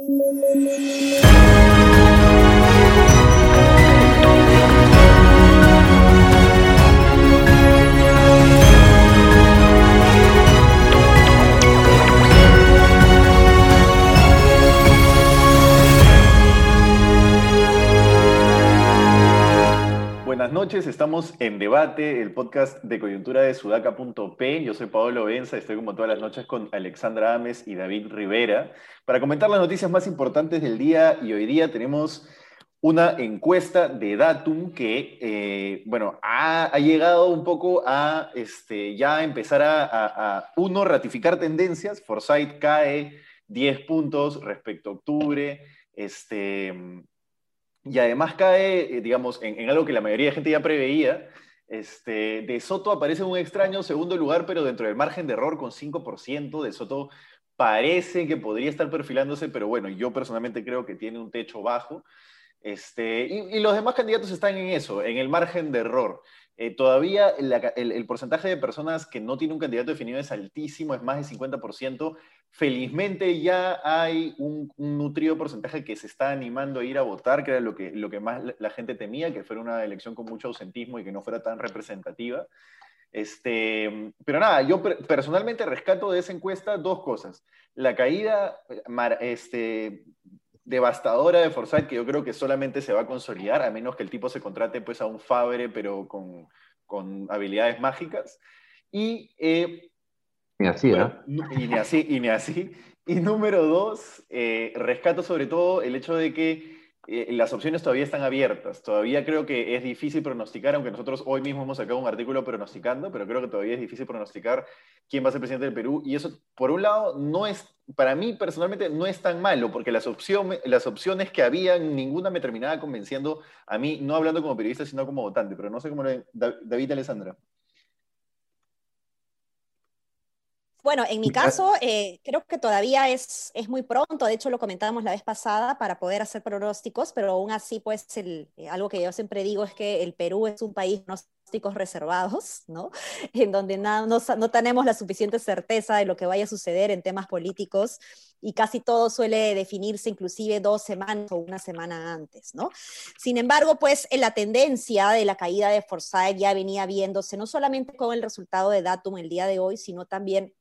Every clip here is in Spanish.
Thank you. Noches, estamos en Debate, el podcast de coyuntura de sudaca.p. Yo soy Pablo Benza, estoy como todas las noches con Alexandra Ames y David Rivera para comentar las noticias más importantes del día y hoy día tenemos una encuesta de Datum que, eh, bueno, ha, llegado un poco a este, ya empezar a, uno, ratificar tendencias. Forsyth cae 10 puntos respecto a octubre. Este, y además cae, eh, digamos, en, algo que la mayoría de gente ya preveía. Este, de Soto aparece un extraño segundo lugar, pero dentro del margen de error con 5%. De Soto parece que podría estar perfilándose, pero bueno, yo personalmente creo que tiene un techo bajo. Este, y, los demás candidatos están en eso, en el margen de error. Eh, todavía el, porcentaje de personas que no tiene un candidato definido es altísimo, es más del 50%. Felizmente ya hay un, nutrido porcentaje que se está animando a ir a votar, que era lo que, lo que más la gente temía, que fuera una elección con mucho ausentismo y que no fuera tan representativa. Este, pero nada, yo personalmente rescato de esa encuesta dos cosas. La caída este, devastadora de Forsyth que yo creo que solamente se va a consolidar, a menos que el tipo se contrate pues, a un Fabre, pero con, con habilidades mágicas. Y, eh, ni así, ¿eh? Y ni así, y ni así. Y número dos, eh, rescato sobre todo el hecho de que eh, las opciones todavía están abiertas. Todavía creo que es difícil pronosticar, aunque nosotros hoy mismo hemos sacado un artículo pronosticando, pero creo que todavía es difícil pronosticar quién va a ser presidente del Perú. Y eso, por un lado, no es, para mí personalmente, no es tan malo, porque las, opciones, las opciones que había, ninguna me terminaba convenciendo a mí, no hablando como periodista, sino como votante. Pero no sé cómo lo David Alessandra. Bueno, en mi caso, eh, creo que todavía es, es muy pronto, de hecho lo comentábamos la vez pasada, para poder hacer pronósticos, pero aún así, pues el, eh, algo que yo siempre digo es que el Perú es un país pronósticos reservados, ¿no? En donde no, no, tenemos la suficiente certeza de lo que vaya a suceder en temas políticos y casi todo suele definirse inclusive dos semanas o una semana antes, ¿no? Sin embargo, pues en la tendencia de la caída de Forsyth ya venía viéndose no solamente con el resultado de Datum el día de hoy, sino también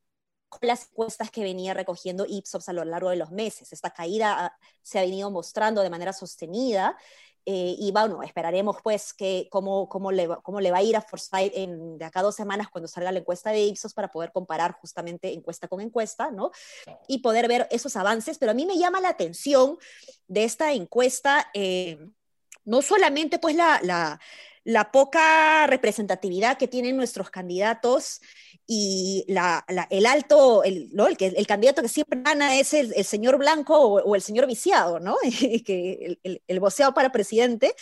las encuestas que venía recogiendo Ipsos a lo largo de los meses. Esta caída ah, se ha venido mostrando de manera sostenida eh, y bueno, esperaremos pues que cómo, cómo, le, va, cómo le va a ir a Forsyth en, de acá a dos semanas cuando salga la encuesta de Ipsos para poder comparar justamente encuesta con encuesta, ¿no? Y poder ver esos avances. Pero a mí me llama la atención de esta encuesta, eh, no solamente pues la, la, la poca representatividad que tienen nuestros candidatos y el alto, el, el, el, candidato que siempre gana es el, señor blanco o, el señor viciado, ¿no? el, el voceado para presidente,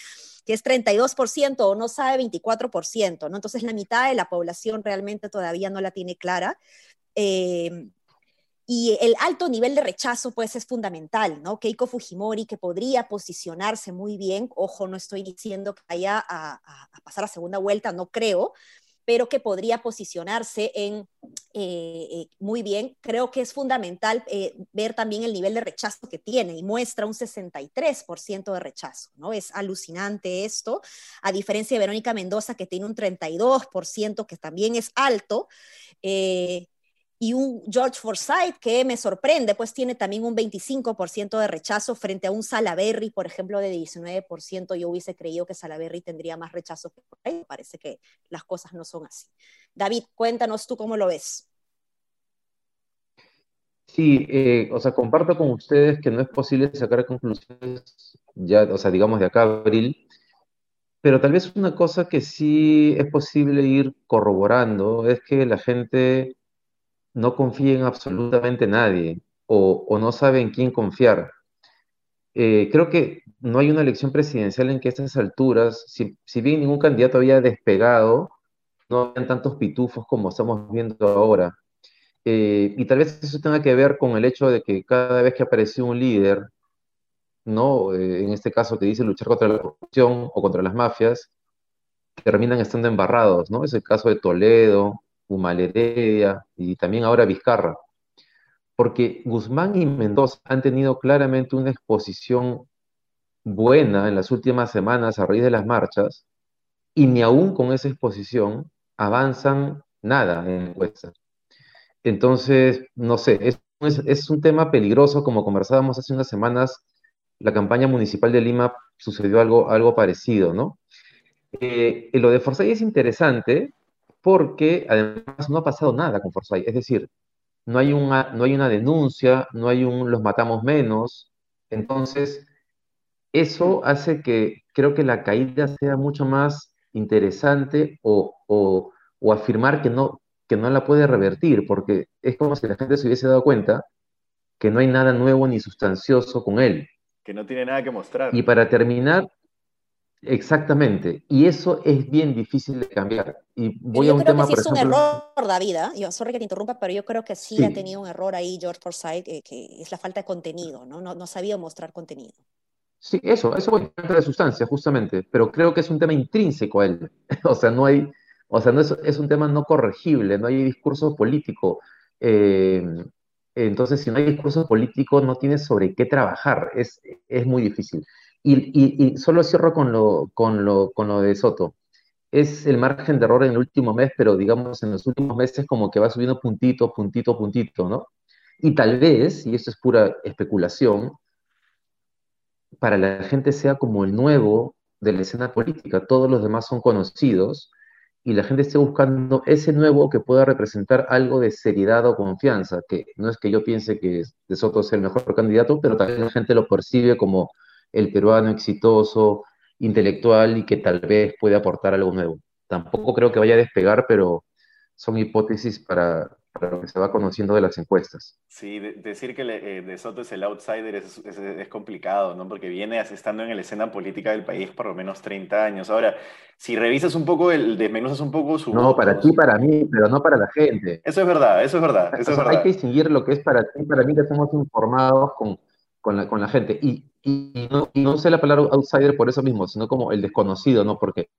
que es 32% o no sabe 24%, ¿no? Entonces la mitad de la población realmente todavía no la tiene clara. Eh, y el alto nivel de rechazo, pues, es fundamental, ¿no? Keiko Fujimori, que podría posicionarse muy bien, ojo, no estoy diciendo que vaya a, a pasar a segunda vuelta, no creo, pero que podría posicionarse en eh, eh, muy bien. Creo que es fundamental eh, ver también el nivel de rechazo que tiene y muestra un 63% de rechazo, ¿no? Es alucinante esto, a diferencia de Verónica Mendoza que tiene un 32%, que también es alto y un George Forsyth que me sorprende, pues tiene también un 25% de rechazo frente a un Salaberry, por ejemplo, de 19%. Yo hubiese creído que Salaberry tendría más rechazo que ahí. Parece que las cosas no son así. David, cuéntanos tú cómo lo ves. Sí, eh, o sea, comparto con ustedes que no es posible sacar conclusiones ya, o sea, digamos de acá a abril, pero tal vez una cosa que sí es posible ir corroborando es que la gente no confía en absolutamente nadie o, no sabe en quién confiar. Eh, creo que no hay una elección presidencial en que a estas alturas, si, bien ningún candidato había despegado, no habían tantos pitufos como estamos viendo ahora. Eh, y tal vez eso tenga que ver con el hecho de que cada vez que apareció un líder, ¿no? Eh, en este caso que dice luchar contra la corrupción o contra las mafias, terminan estando embarrados, ¿no? Es el caso de Toledo, Humalerea y también ahora Vizcarra. porque Guzmán y Mendoza han tenido claramente una exposición buena en las últimas semanas a raíz de las marchas, y ni aún con esa exposición avanzan nada en encuestas. Entonces, no sé, es, es, un tema peligroso, como conversábamos hace unas semanas, la campaña municipal de Lima sucedió algo, algo parecido, ¿no? Eh, lo de Forsyth es interesante porque además no ha pasado nada con Forsyth, es decir, no hay una, no hay una denuncia, no hay un los matamos menos, entonces eso hace que creo que la caída sea mucho más interesante o, o, o afirmar que no, que no la puede revertir, porque es como si la gente se hubiese dado cuenta que no hay nada nuevo ni sustancioso con él. Que no tiene nada que mostrar. Y para terminar, exactamente, y eso es bien difícil de cambiar. Y voy yo a un creo tema, que sí es un ejemplo, error, David, ¿ah? yo, sorry que te interrumpa, pero yo creo que sí, ha tenido un error ahí George Forsyth, eh, que es la falta de contenido, ¿no? No, no sabía mostrar contenido. sí, eso, eso voy a de sustancia, justamente, pero creo que es un tema intrínseco a él. O sea, no hay, o sea, no es, es un tema no corregible, no hay discurso político. Eh, entonces, si no hay discurso político, no tienes sobre qué trabajar, es, es muy difícil. Y, y- y solo cierro con lo, con lo, con lo de Soto. Es el margen de error en el último mes, pero digamos en los últimos meses como que va subiendo puntito, puntito, puntito, ¿no? Y tal vez, y esto es pura especulación, para la gente sea como el nuevo de la escena política. Todos los demás son conocidos y la gente esté buscando ese nuevo que pueda representar algo de seriedad o confianza, que no es que yo piense que De Soto sea el mejor candidato, pero también la gente lo percibe como el peruano exitoso, intelectual y que tal vez puede aportar algo nuevo. Tampoco creo que vaya a despegar, pero son hipótesis para, para lo que se va conociendo de las encuestas. Sí, de- decir que le- eh, De Soto es el outsider es, es- es complicado, ¿no? Porque viene estando en la escena política del país por lo menos 30 años. Ahora, si revisas un poco, el, desmenuzas un poco su No, para ti, para mí, pero no para la gente. eso es verdad, eso es verdad, O eso es sea, hay verdad. que distinguir lo que es para ti, para mí que estamos informados con, con la, gente. Y, no, y no usé la palabra outsider por eso mismo, sino como el desconocido, ¿no? Porque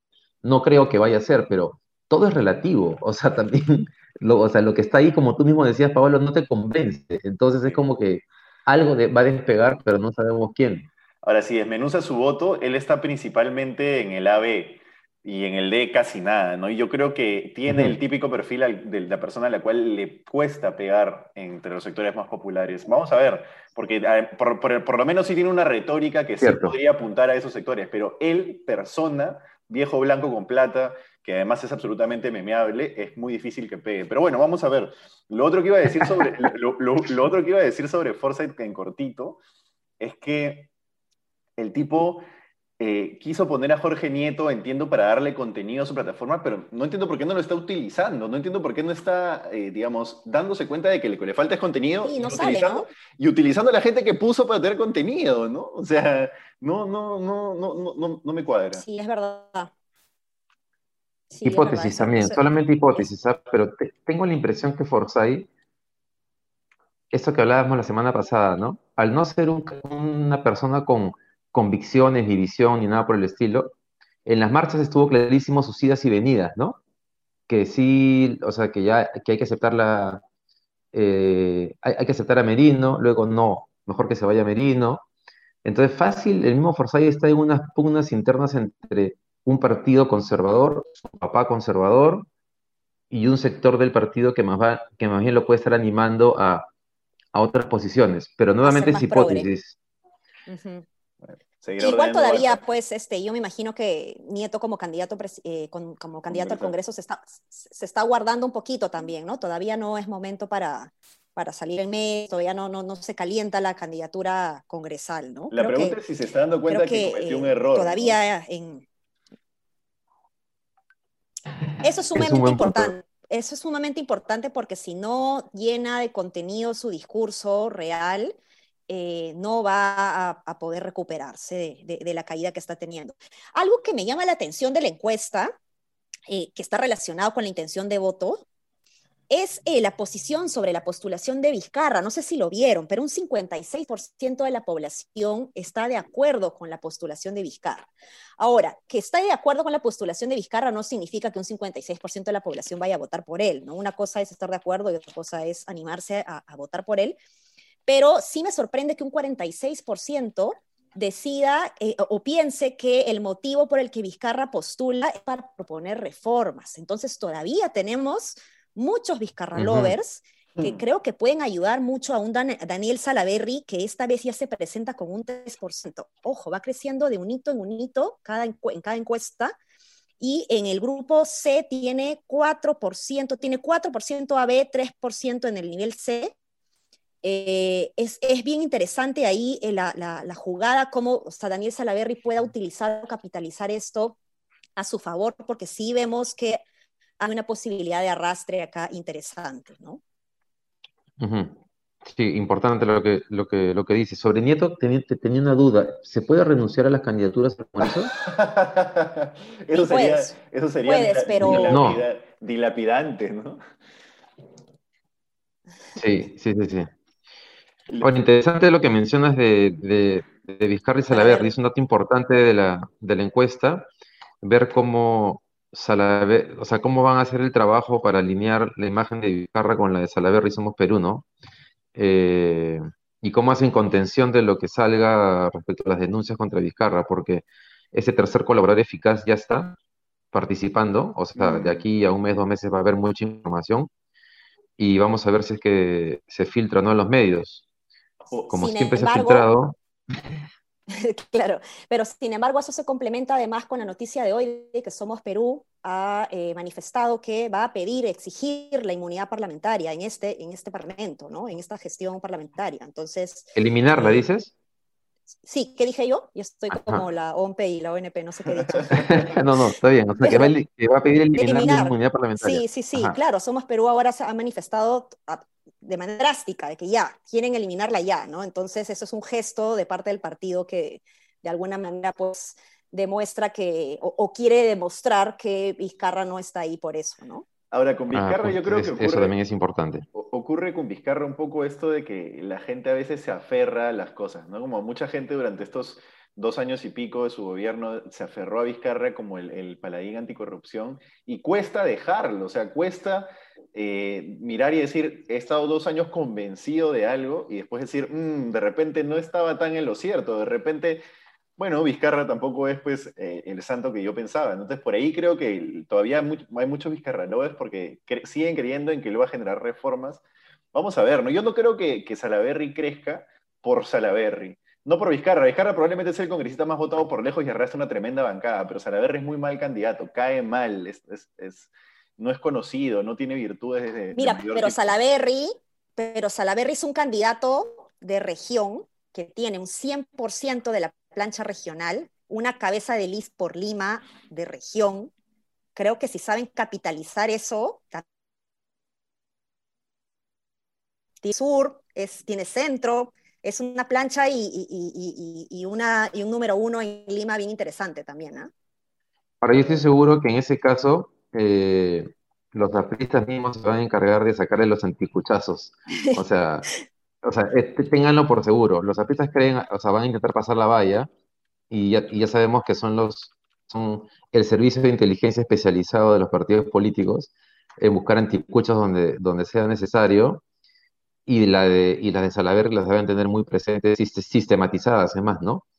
no creo que vaya a ser, pero todo es relativo. O sea, también, lo, o sea, lo que está ahí, como tú mismo decías, Pablo, no te convence. Entonces es como que algo va a despegar, pero no sabemos quién. Ahora, si desmenuza su voto, él está principalmente en el AB y en el D casi nada, ¿no? Y yo creo que tiene el típico perfil al- de la persona a la cual le cuesta pegar entre los sectores más populares. Vamos a ver, porque a- por, por- por lo menos sí tiene una retórica que sí Cierto. podría apuntar a esos sectores, pero él, persona, viejo blanco con plata, que además es absolutamente memeable, es muy difícil que pegue. Pero bueno, vamos a ver. Lo otro que iba a decir sobre, lo, lo- lo otro que iba a decir sobre Forsyth en cortito es que el tipo eh, quiso poner a Jorge Nieto, entiendo, para darle contenido a su plataforma, pero no entiendo por qué no lo está utilizando, no entiendo por qué no está, eh, digamos, dándose cuenta de que lo que le falta es contenido Sí, y sale, utilizando, ¿no? y utilizando a la gente que puso para tener contenido, ¿no? O sea, no, no, no, no, no, no, no me cuadra. Sí, es verdad. Sí, es verdad. Hipótesis también, solamente es, hipótesis, ¿ah? Pero te- tengo la impresión que Forsyth, eso que hablábamos la semana pasada, ¿no? Al no ser un- una persona con convicciones, ni visión, ni nada por el estilo, en las marchas estuvo clarísimo sus idas y venidas, ¿no? Que sí, o sea, que ya que hay que aceptar la, eh, hay, hay que aceptar a Merino, luego no, mejor que se vaya Merino. Entonces, fácil, el mismo Forsyth está en unas pugnas internas entre un partido conservador, su papá conservador, y un sector del partido que más, va, que más bien lo puede estar animando a, a otras posiciones. Pero a nuevamente es hipótesis. Igual todavía, pues, este, yo me imagino que Nieto como candidato, eh, con- como candidato al Congreso. Se está, se está guardando un poquito también, ¿no? Todavía no es momento para, para salir en mes, todavía no, no, no se calienta la candidatura congresal, ¿no? La Creo pregunta que, es si se está dando cuenta que que cometió un eh, error, ¿no? todavía en... Eso es sumamente punto. importante. Eso es sumamente importante porque si no llena de contenido su discurso real, eh, no va a, poder recuperarse de, la caída que está teniendo. Algo que me llama la atención de la encuesta, eh, que está relacionado con la intención de voto, es eh, la posición sobre la postulación de Vizcarra. No sé si lo vieron, pero un 56% de la población está de acuerdo con la postulación de Vizcarra. Ahora, que está de acuerdo con la postulación de Vizcarra no significa que un 56% de la población vaya a votar por él. ¿no? Una cosa es estar de acuerdo y otra cosa es animarse a votar por él. Pero sí me sorprende que un 46% decida eh, o piense que el motivo por el que Vizcarra postula es para proponer reformas. Entonces todavía tenemos muchos Vizcarra lovers que mm. creo que pueden ayudar mucho a un Daniel Salaverry que esta vez ya se presenta con un 3%. Ojo, va creciendo de un hito en un hito cada en cada encuesta y en el grupo C tiene 4%, tiene 4% AB, 3% en el nivel C eh, es, es, bien interesante ahí eh, la, la, la, jugada, cómo o sea, Daniel Salaverry pueda utilizar o capitalizar esto a su favor, porque sí vemos que hay una posibilidad de arrastre acá interesante, ¿no? Sí, importante lo que, lo que, lo que dice. Sobre Nieto tenía, tenía una duda. ¿Se puede renunciar a las candidaturas al Congreso? eso, sería, eso sería puedes, pero... no. dilapidante, ¿no? Sí, sí, sí, sí. Bueno, interesante lo que mencionas de, de, de Vizcarra y Salaverry, es un dato importante de la, de la encuesta, ver cómo Salaverry, o sea, cómo van a hacer el trabajo para alinear la imagen de Vizcarra con la de Salaverry Somos Perú, ¿no? Eh, y cómo hacen contención de lo que salga respecto a las denuncias contra Vizcarra, porque ese tercer colaborador eficaz ya está participando, o sea, de aquí a un mes, dos meses va a haber mucha información y vamos a ver si es que se filtra no en los medios. Como siempre se ha filtrado. claro, pero sin embargo eso se complementa además con la noticia de hoy de que Somos Perú ha eh, manifestado que va a pedir, exigir la inmunidad parlamentaria en este, en este parlamento, ¿no? En esta gestión parlamentaria. Entonces... ¿Eliminarla, eh, dices? Sí, ¿qué dije yo? Yo estoy como la OMP y la ONP, no sé qué he dicho. no, no, está bien. O sea, que, va, a pedir eliminar, la inmunidad parlamentaria. Sí, sí, sí, claro. Somos Perú ahora se ha manifestado de manera drástica, de que ya, quieren eliminarla ya, ¿no? Entonces, eso es un gesto de parte del partido que de alguna manera, pues, demuestra que, o, quiere demostrar que Vizcarra no está ahí por eso, ¿no? Ahora, con ah, Vizcarra pues, yo creo que ocurre, Eso también es importante. Ocurre con Vizcarra un poco esto de que la gente a veces se aferra a las cosas, ¿no? Como mucha gente durante estos dos años y pico de su gobierno se aferró a Vizcarra como el, el paladín anticorrupción y cuesta dejarlo, o sea, cuesta eh, mirar y decir, he estado dos años convencido de algo y después decir, mm, de repente no estaba tan en lo cierto, de repente, bueno, Vizcarra tampoco es pues eh, el santo que yo pensaba. Entonces, por ahí creo que todavía hay, muchos Vizcarranoves porque siguen creyendo en que lo va a generar reformas. Vamos a ver, ¿no? Yo no creo que, que Salaverry crezca por Salaverry. No por Vizcarra. Vizcarra probablemente es el congresista más votado por lejos y arrastra una tremenda bancada, pero Salaverry es muy mal candidato, cae mal, es no es conocido, no tiene virtudes de... Mira, pero Salaberry, pero Salaberry es un candidato de región que tiene un 100% de la plancha regional, una cabeza de list por Lima de región. Creo que si saben capitalizar eso, tiene sur, es, tiene centro, es una plancha y, una, y un número uno en Lima bien interesante también. ¿ah? Ahora, yo estoy seguro que en ese caso eh, los artistas mismos se van a encargar de sacarle los anticuchazos. O sea, o sea, este, ténganlo por seguro. Los artistas creen, o sea, van a intentar pasar la valla y ya, ya sabemos que son los son el servicio de inteligencia especializado de los partidos políticos en buscar anticuchos donde, donde sea necesario y la de, y las de Salaver las deben tener muy presentes, sistematizadas además, ¿no?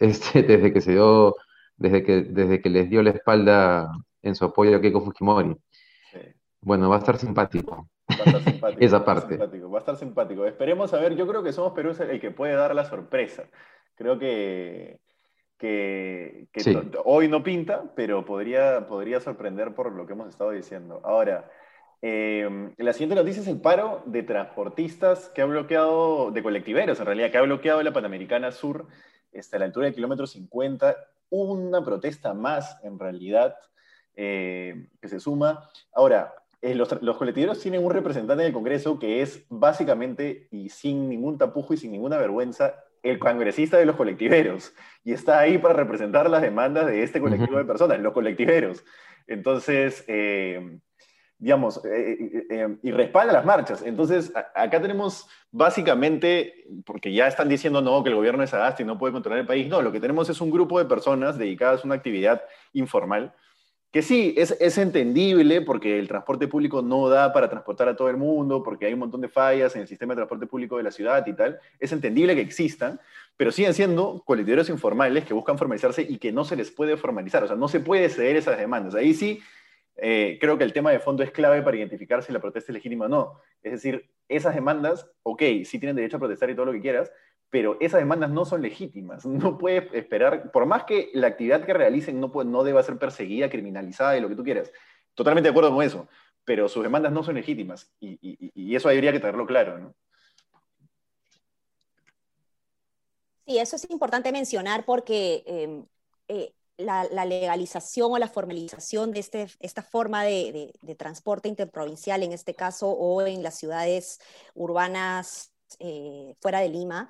Este, desde que se dio, desde que, desde que les dio la espalda en su apoyo a Keiko Fujimori. Bueno, va a estar simpático. Va a estar simpático. Esa parte. Va a, estar simpático. Esperemos a ver, yo creo que Somos Perú el que puede dar la sorpresa. Creo que, que, hoy no pinta, pero podría, podría sorprender por lo que hemos estado diciendo. Ahora, eh, la siguiente noticia es el paro de transportistas que ha bloqueado, de colectiveros en realidad, que ha bloqueado la Panamericana Sur hasta la altura del kilómetro 50. Una protesta más, en realidad, eh, que se suma. Ahora, eh, los, los, colectiveros tienen un representante en el Congreso que es básicamente, y sin ningún tapujo y sin ninguna vergüenza, el congresista de los colectiveros. Y está ahí para representar las demandas de este colectivo de personas, los colectiveros. Entonces, eh, digamos, y respalda las marchas. Entonces, acá tenemos básicamente, porque ya están diciendo no, que el gobierno es agaste y no puede controlar el país, no, lo que tenemos es un grupo de personas dedicadas a una actividad informal que sí, es, es, entendible porque el transporte público no da para transportar a todo el mundo, porque hay un montón de fallas en el sistema de transporte público de la ciudad y tal. Es entendible que existan, pero siguen siendo colectiveros informales que buscan formalizarse y que no se les puede formalizar. O sea, no se puede ceder esas demandas. Ahí sí, eh, creo que el tema de fondo es clave para identificar si la protesta es legítima o no. Es decir, esas demandas, ok, sí tienen derecho a protestar y todo lo que quieras, pero esas demandas no son legítimas. No puedes esperar, por más que la actividad que realicen no, no deba ser perseguida, criminalizada y lo que tú quieras. Totalmente de acuerdo con eso, pero sus demandas no son legítimas y, y, eso habría que tenerlo claro. ¿no? Sí, eso es importante mencionar porque em, eh, la, legalización o la formalización de este, esta forma de, transporte interprovincial, en este caso, o en las ciudades urbanas eh, fuera de Lima,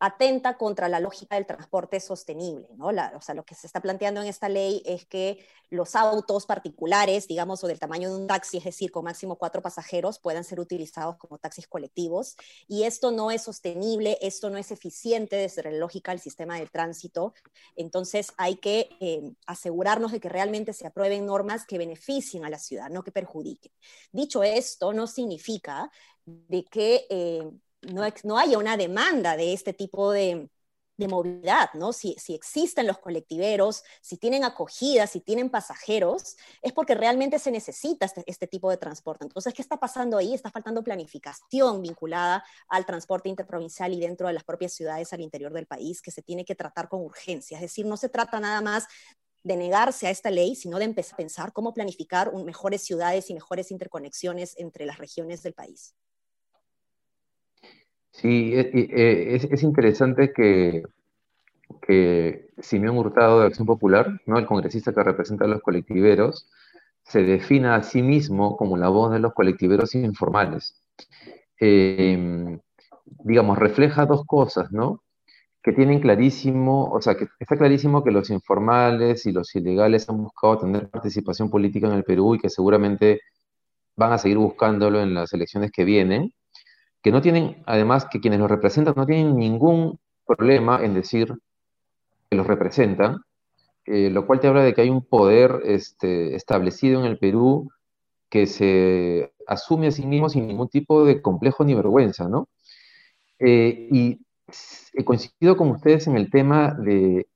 atenta contra la lógica del transporte sostenible. ¿no? o sea, lo que se está planteando en esta ley es que los autos particulares, digamos, o del tamaño de un taxi, es decir, con máximo cuatro pasajeros, puedan ser utilizados como taxis colectivos. Y esto no es sostenible, esto no es eficiente desde la lógica del sistema del tránsito. Entonces hay que eh, asegurarnos de que realmente se aprueben normas que beneficien a la ciudad, no que perjudiquen. Dicho esto, no significa de que... Eh, no, haya una demanda de este tipo de, movilidad, ¿no? Si, existen los colectiveros, si tienen acogida, si tienen pasajeros, es porque realmente se necesita este, este, tipo de transporte. Entonces, ¿qué está pasando ahí? Está faltando planificación vinculada al transporte interprovincial y dentro de las propias ciudades al interior del país, que se tiene que tratar con urgencia. Es decir, no se trata nada más de negarse a esta ley, sino de empezar a pensar cómo planificar mejores ciudades y mejores interconexiones entre las regiones del país. Sí, e, e, es, es interesante que, que Simeón Hurtado de Acción Popular, ¿no? el congresista que representa a los colectiveros, se defina a sí mismo como la voz de los colectiveros informales. Em, digamos, refleja dos cosas, ¿no? Que tienen clarísimo, o sea, que está clarísimo que los informales y los ilegales han buscado tener participación política en el Perú y que seguramente van a seguir buscándolo en las elecciones que vienen que no tienen, además, que quienes los representan no tienen ningún problema en decir que los representan, eh, lo cual te habla de que hay un poder este, establecido en el Perú que se asume a sí mismo sin ningún tipo de complejo ni vergüenza, ¿no? Eh, y he coincidido con ustedes en el tema de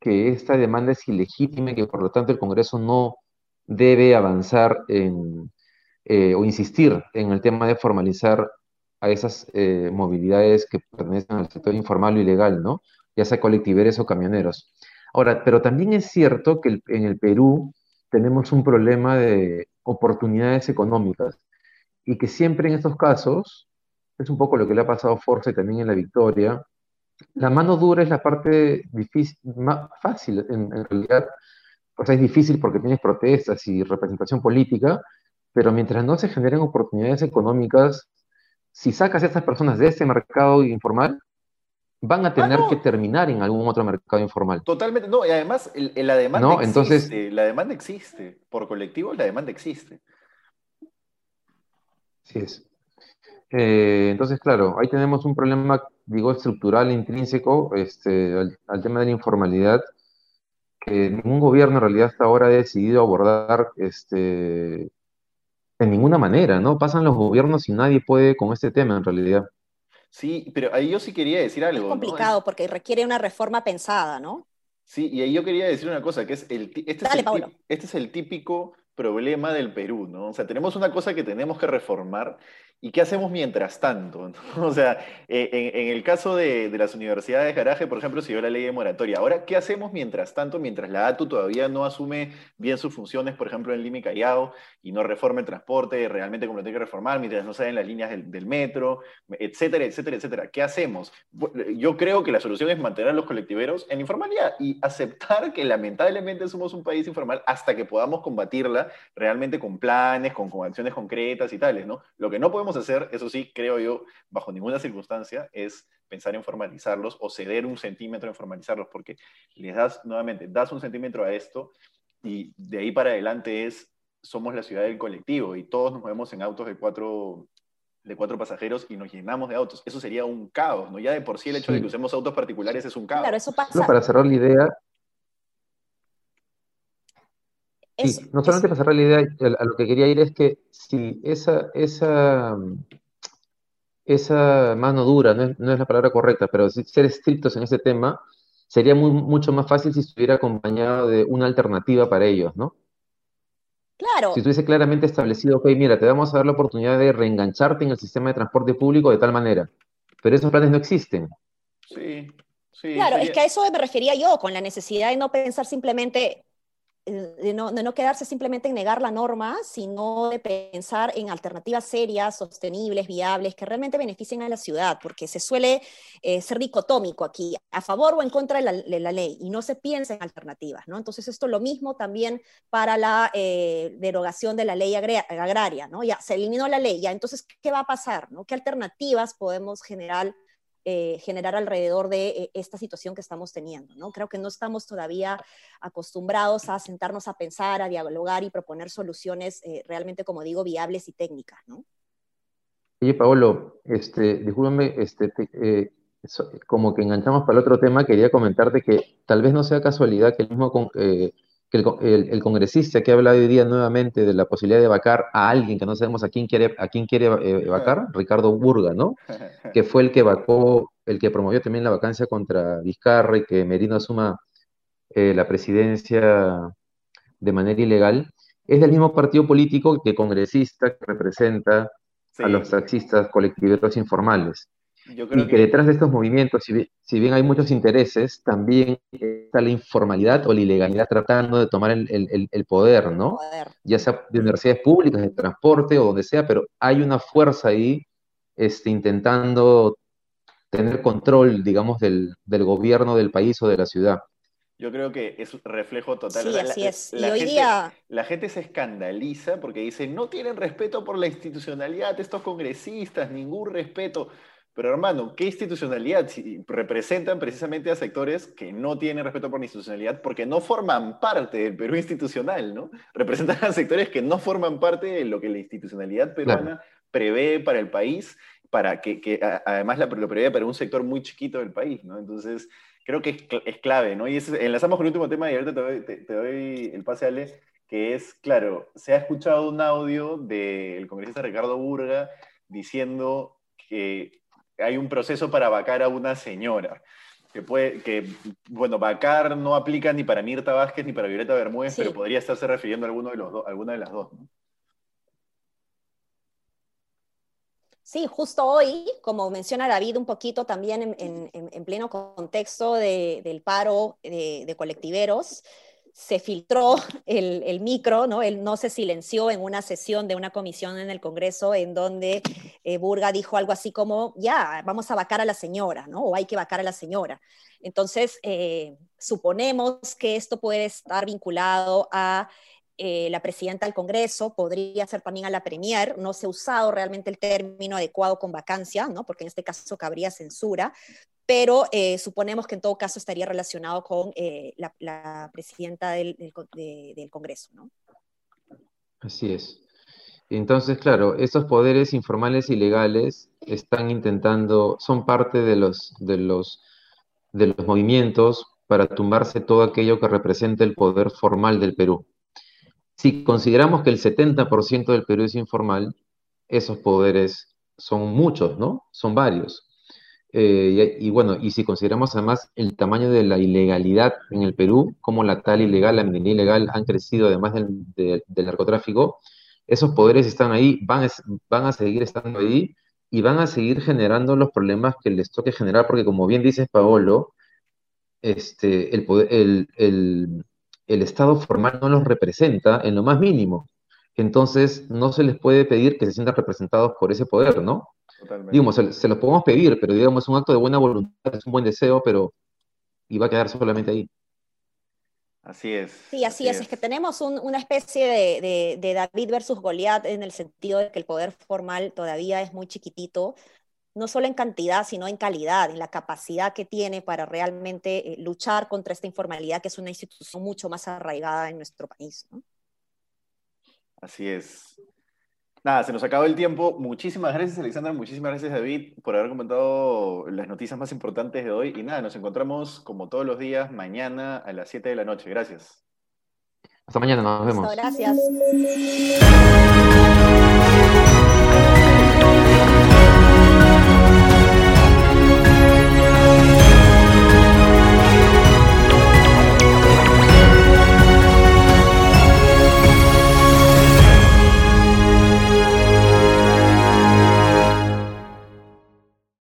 que esta demanda es ilegítima y que por lo tanto el Congreso no debe avanzar en, eh, o insistir en el tema de formalizar a esas eh, movilidades que pertenecen al sector informal o ilegal, ¿no? Ya sea colectiveros o camioneros. Ahora, pero también es cierto que en el Perú tenemos un problema de oportunidades económicas y que siempre en estos casos, es un poco lo que le ha pasado a Force también en la victoria, la mano dura es la parte difícil, más fácil en, en realidad, o sea, es difícil porque tienes protestas y representación política, pero mientras no se generen oportunidades económicas, si sacas a estas personas de ese mercado informal, van a ah, tener que terminar en algún otro mercado informal. Totalmente, no, y además la demanda ¿No? existe, Entonces, la demanda existe, por colectivo la demanda existe. Sí es. Eh, entonces, claro, ahí tenemos un problema, digo, estructural, intrínseco, este, al, al, tema de la informalidad, que ningún gobierno en realidad hasta ahora ha decidido abordar este, de ninguna manera, ¿no? Pasan los gobiernos y nadie puede con este tema en realidad. Sí, pero ahí yo sí quería decir algo. Es complicado porque requiere una reforma pensada, ¿no? Sí, y ahí yo quería decir una cosa, que es el, este, es el, este es el típico problema del Perú, ¿no? O sea, tenemos una cosa que tenemos que reformar ¿Y qué hacemos mientras tanto? O sea, eh, en, el caso de, las universidades de garaje, por ejemplo, se dio la ley de moratoria. Ahora, ¿qué hacemos mientras tanto, mientras la ATU todavía no asume bien sus funciones, por ejemplo, en Lima Callao, y no reforma el transporte realmente como lo tiene que reformar, mientras no salen las líneas del, metro, etcétera, etcétera, etcétera? ¿Qué hacemos? Yo creo que la solución es mantener a los colectiveros en informalidad y aceptar que lamentablemente somos un país informal hasta que podamos combatirla realmente con planes, con acciones concretas y tales, ¿no? Lo que no podemos hacer, eso sí, creo yo, bajo ninguna circunstancia, es pensar en formalizarlos o ceder un centímetro en formalizarlos, porque les das, nuevamente, das un centímetro a esto y de ahí para adelante es somos la ciudad del colectivo y todos nos movemos en autos de cuatro, de cuatro pasajeros y nos llenamos de autos. Eso sería un caos, ¿no? Ya de por sí el hecho de que usemos autos particulares es un caos. Claro, eso pasa. para cerrar la idea, no solamente para cerrar la idea, a lo que quería ir es que si esa, esa, esa mano dura, no es, la palabra correcta, pero ser estrictos en ese tema, sería mucho más fácil si estuviera acompañado de una alternativa para ellos, ¿no? Claro. Si estuviese claramente establecido, ok, mira, te vamos a dar la oportunidad de reengancharte en el sistema de transporte público de tal manera. Pero esos planes no existen. Sí, sí. Claro, es que a eso me refería yo, con la necesidad de no pensar simplemente de no, no, quedarse simplemente en negar la norma, sino de pensar en alternativas serias, sostenibles, viables, que realmente beneficien a la ciudad, porque se suele eh, ser dicotómico aquí, a favor o en contra de la, ley, y no se piensa en alternativas, ¿no? Entonces esto lo mismo también para la eh, derogación de la ley agraria, ¿no? Ya se eliminó la ley, ya entonces, ¿qué va a pasar? ¿no? ¿Qué alternativas podemos generar? Eh, generar alrededor de eh, esta situación que estamos teniendo. ¿no? Creo que no estamos todavía acostumbrados a sentarnos a pensar, a dialogar y proponer soluciones eh, realmente, como digo, viables y técnicas. Oye, Paolo, este, discúlpame, este, como que enganchamos para el otro tema, quería comentarte que tal vez no sea casualidad que el mismo que el, congresista que habla hoy día nuevamente de la posibilidad de vacar a alguien que no sabemos a quién quiere, a quién quiere eh, vacar, Ricardo Burga, ¿no? Que fue el que vacó, el que promovió también la vacancia contra Vizcarra y que Merino asuma eh, la presidencia de manera ilegal, es del mismo partido político que congresista que representa a los taxistas colectiveros informales y que, detrás de estos movimientos, si bien, hay muchos intereses, también está la informalidad o la ilegalidad tratando de tomar el, poder, ¿no? Ya sea de universidades públicas, de transporte o donde sea, pero hay una fuerza ahí este, intentando tener control, digamos, del, gobierno del país o de la ciudad. Yo creo que es un reflejo total. Sí, así es. y hoy día... La gente se escandaliza porque dice, no tienen respeto por la institucionalidad, estos congresistas, ningún respeto. Pero hermano, ¿qué institucionalidad? Si representan precisamente a sectores que no tienen respeto por la institucionalidad porque no forman parte del Perú institucional, ¿no? Representan a sectores que no forman parte de lo que la institucionalidad peruana prevé para el país, para que, además la, lo prevé para un sector muy chiquito del país, ¿no? Entonces, creo que es, clave, ¿no? Y enlazamos con el último tema y ahorita te doy, te doy el pase, Ale, que es, claro, se ha escuchado un audio del congresista Ricardo Burga diciendo que hay un proceso para vacar a una señora. Que, puede, que, bueno, vacar no aplica ni para Mirta Vázquez ni para Violeta Bermúdez, pero podría estarse refiriendo a alguno de los alguna de las dos. Sí, justo hoy, como menciona David un poquito también en, pleno contexto del paro de colectiveros, se filtró el, micro, ¿no? Él no se silenció en una sesión de una comisión en el Congreso en donde eh, Burga dijo algo así como, ya, vamos a vacar a la señora, ¿no? O hay que vacar a la señora. Entonces, eh, suponemos que esto puede estar vinculado a eh, la presidenta del Congreso, podría ser también a la Premier, no se ha usado realmente el término adecuado con vacancia, ¿no? porque en este caso cabría censura, pero eh, suponemos que en todo caso estaría relacionado con eh, la, presidenta del, Congreso. ¿no? Así es. Entonces, claro, estos poderes informales y legales están intentando, son parte de los, de los, de los movimientos para tumbarse todo aquello que representa el poder formal del Perú. Si consideramos que el 70% del Perú es informal, esos poderes son muchos, ¿no? Son varios. Eh, y, bueno, y si consideramos además el tamaño de la ilegalidad en el Perú, como la tal ilegal, la minería ilegal han crecido además del, narcotráfico, esos poderes están ahí, van, van a seguir estando ahí y van a seguir generando los problemas que les toque generar, porque como bien dices, Paolo, este, el, el, el, el Estado formal no los representa en lo más mínimo. Entonces, no se les puede pedir que se sientan representados por ese poder, ¿no? Totalmente. Digamos, se, los podemos pedir, pero digamos, es un acto de buena voluntad, es un buen deseo, pero y va a quedar solamente ahí. Así es. Sí, así, es. es. que tenemos una especie de, de, David versus Goliat en el sentido de que el poder formal todavía es muy chiquitito, no solo en cantidad, sino en calidad, en la capacidad que tiene para realmente eh, luchar contra esta informalidad, que es una institución mucho más arraigada en nuestro país. Así es. Nada, se nos acabó el tiempo. Muchísimas gracias, Alexandra. Muchísimas gracias, David, por haber comentado las noticias más importantes de hoy. Y nada, nos encontramos como todos los días mañana a las 7 de la noche. Gracias. Hasta mañana, nos vemos. Gracias.